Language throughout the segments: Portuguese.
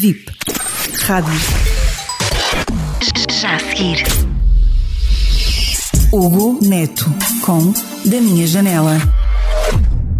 VIP. Rádio. Já a seguir. Hugo Neto com Da Minha Janela.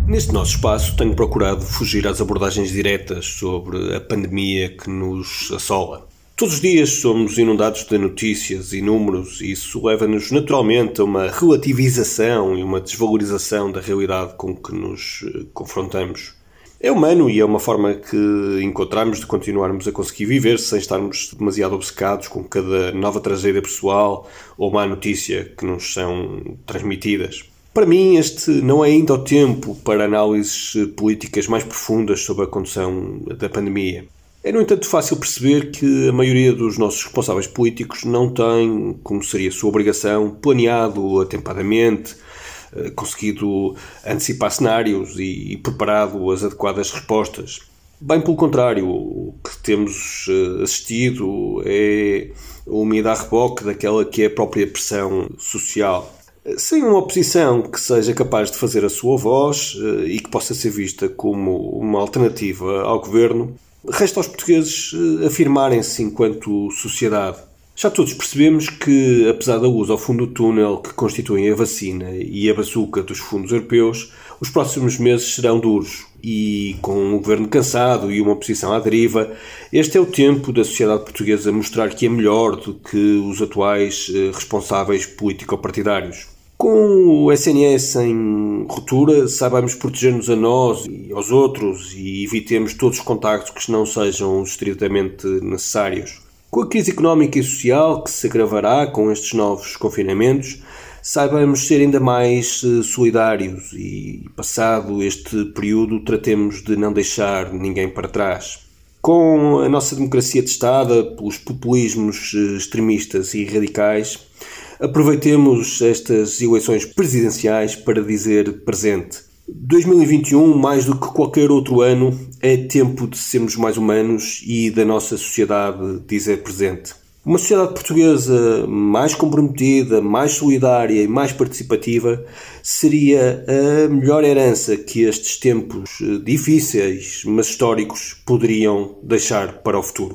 Neste nosso espaço tenho procurado fugir às abordagens diretas sobre a pandemia que nos assola. Todos os dias somos inundados de notícias e números e isso leva-nos naturalmente a uma relativização e uma desvalorização da realidade com que nos eh, confrontamos. É humano e é uma forma que encontramos de continuarmos a conseguir viver sem estarmos demasiado obcecados com cada nova tragédia pessoal ou má notícia que nos são transmitidas. Para mim, este não é ainda o tempo para análises políticas mais profundas sobre a condução da pandemia. É, no entanto, fácil perceber que a maioria dos nossos responsáveis políticos não tem, como seria sua obrigação, planeado atempadamente conseguido antecipar cenários e, e preparado as adequadas respostas. Bem pelo contrário, o que temos eh, assistido é uma ida a reboque daquela que é a própria pressão social. Sem uma oposição que seja capaz de fazer a sua voz eh, e que possa ser vista como uma alternativa ao governo, resta aos portugueses afirmarem-se enquanto sociedade. Já todos percebemos que, apesar da luz ao fundo do túnel que constituem a vacina e a bazuca dos fundos europeus, os próximos meses serão duros e, com um governo cansado e uma oposição à deriva, este é o tempo da sociedade portuguesa mostrar que é melhor do que os atuais eh, responsáveis político-partidários. Com o SNS em ruptura, saibamos proteger-nos a nós e aos outros e evitemos todos os contactos que não sejam estritamente necessários. Com a crise económica e social que se agravará com estes novos confinamentos, saibamos ser ainda mais eh, solidários e, passado este período, tratemos de não deixar ninguém para trás. Com a nossa democracia testada pelos populismos eh, extremistas e radicais, aproveitemos estas eleições presidenciais para dizer presente. 2021, mais do que qualquer outro ano, é tempo de sermos mais humanos e da nossa sociedade dizer presente. Uma sociedade portuguesa mais comprometida, mais solidária e mais participativa seria a melhor herança que estes tempos difíceis, mas históricos, poderiam deixar para o futuro.